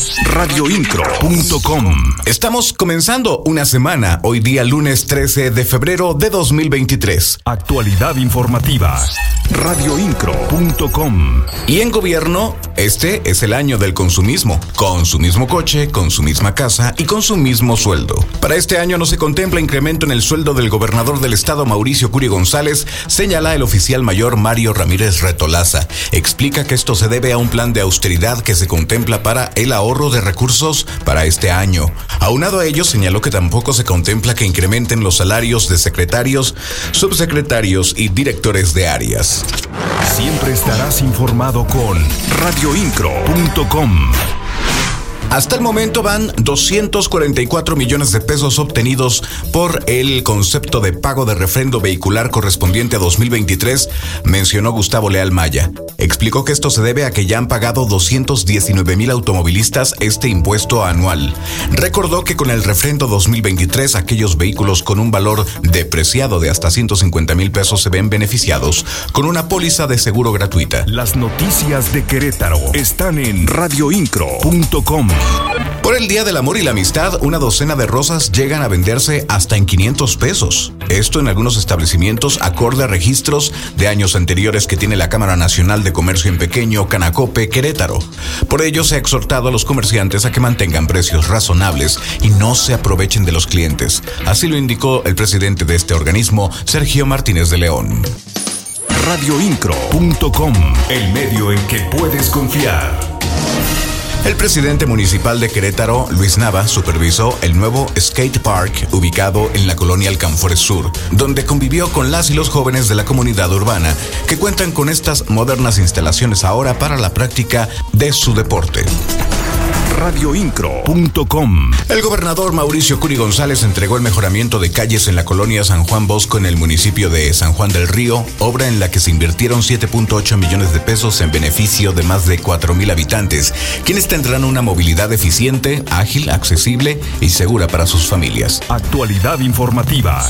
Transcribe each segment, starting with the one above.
Radioincro.com Estamos comenzando una semana, hoy día lunes 13 de febrero de 2023. Actualidad informativa. Radioincro.com Y en gobierno, este es el año del consumismo, con su mismo coche, con su misma casa y con su mismo sueldo. Para este año no se contempla incremento en el sueldo del gobernador del estado Mauricio Curi González, señala el oficial mayor Mario Ramírez Retolaza. Explica que esto se debe a un plan de austeridad que se contempla para el ahorro de recursos para este año. Aunado a ello, señaló que tampoco se contempla que incrementen los salarios de secretarios, subsecretarios y directores de áreas. Siempre estarás informado con radioincro.com. Hasta el momento van 244 millones de pesos obtenidos por el concepto de pago de refrendo vehicular correspondiente a 2023, mencionó Gustavo Leal Maya. Explicó que esto se debe a que ya han pagado 219 mil automovilistas este impuesto anual. Recordó que con el refrendo 2023 aquellos vehículos con un valor depreciado de hasta 150 mil pesos se ven beneficiados con una póliza de seguro gratuita. Las noticias de Querétaro están en radioincro.com. Por el Día del Amor y la Amistad, una docena de rosas llegan a venderse hasta en 500 pesos. Esto en algunos establecimientos acorde a registros de años anteriores que tiene la Cámara Nacional de Comercio en Pequeño, Canacope, Querétaro. Por ello se ha exhortado a los comerciantes a que mantengan precios razonables y no se aprovechen de los clientes. Así lo indicó el presidente de este organismo, Sergio Martínez de León. Radioincro.com, el medio en que puedes confiar. El presidente municipal de Querétaro, Luis Nava, supervisó el nuevo skate park ubicado en la colonia Alcanfores Sur, donde convivió con las y los jóvenes de la comunidad urbana que cuentan con estas modernas instalaciones ahora para la práctica de su deporte radioincro.com. El gobernador Mauricio Curi González entregó el mejoramiento de calles en la colonia San Juan Bosco en el municipio de San Juan del Río, obra en la que se invirtieron 7.8 millones de pesos en beneficio de más de 4 mil habitantes, quienes tendrán una movilidad eficiente, ágil, accesible y segura para sus familias. Actualidad informativa.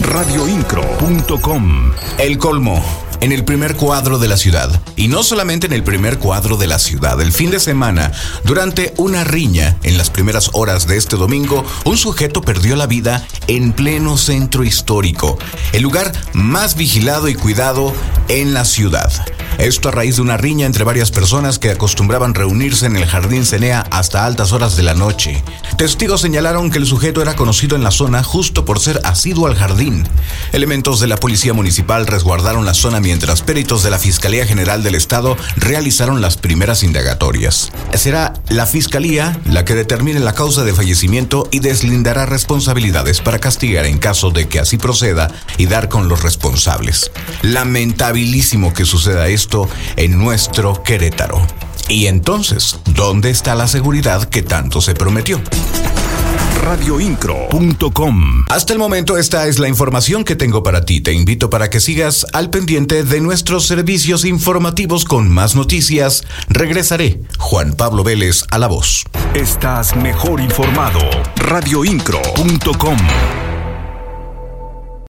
radioincro.com. El colmo en el primer cuadro de la ciudad. Y no solamente en el primer cuadro de la ciudad. El fin de semana, durante una riña, en las primeras horas de este domingo, un sujeto perdió la vida en pleno centro histórico, el lugar más vigilado y cuidado en la ciudad. Esto a raíz de una riña entre varias personas que acostumbraban reunirse en el jardín Cenea hasta altas horas de la noche. Testigos señalaron que el sujeto era conocido en la zona justo por ser asiduo al jardín. Elementos de la policía municipal resguardaron la zona mientras peritos de la Fiscalía General del Estado realizaron las primeras indagatorias. Será la Fiscalía la que determine la causa de fallecimiento y deslindará responsabilidades para castigar en caso de que así proceda y dar con los responsables. Lamentabilísimo que suceda esto en nuestro Querétaro. Y entonces, ¿dónde está la seguridad que tanto se prometió? radioincro.com. Hasta el momento esta es la información que tengo para ti. Te invito para que sigas al pendiente de nuestros servicios informativos con más noticias. Regresaré. Juan Pablo Vélez a la voz. Estás mejor informado. radioincro.com.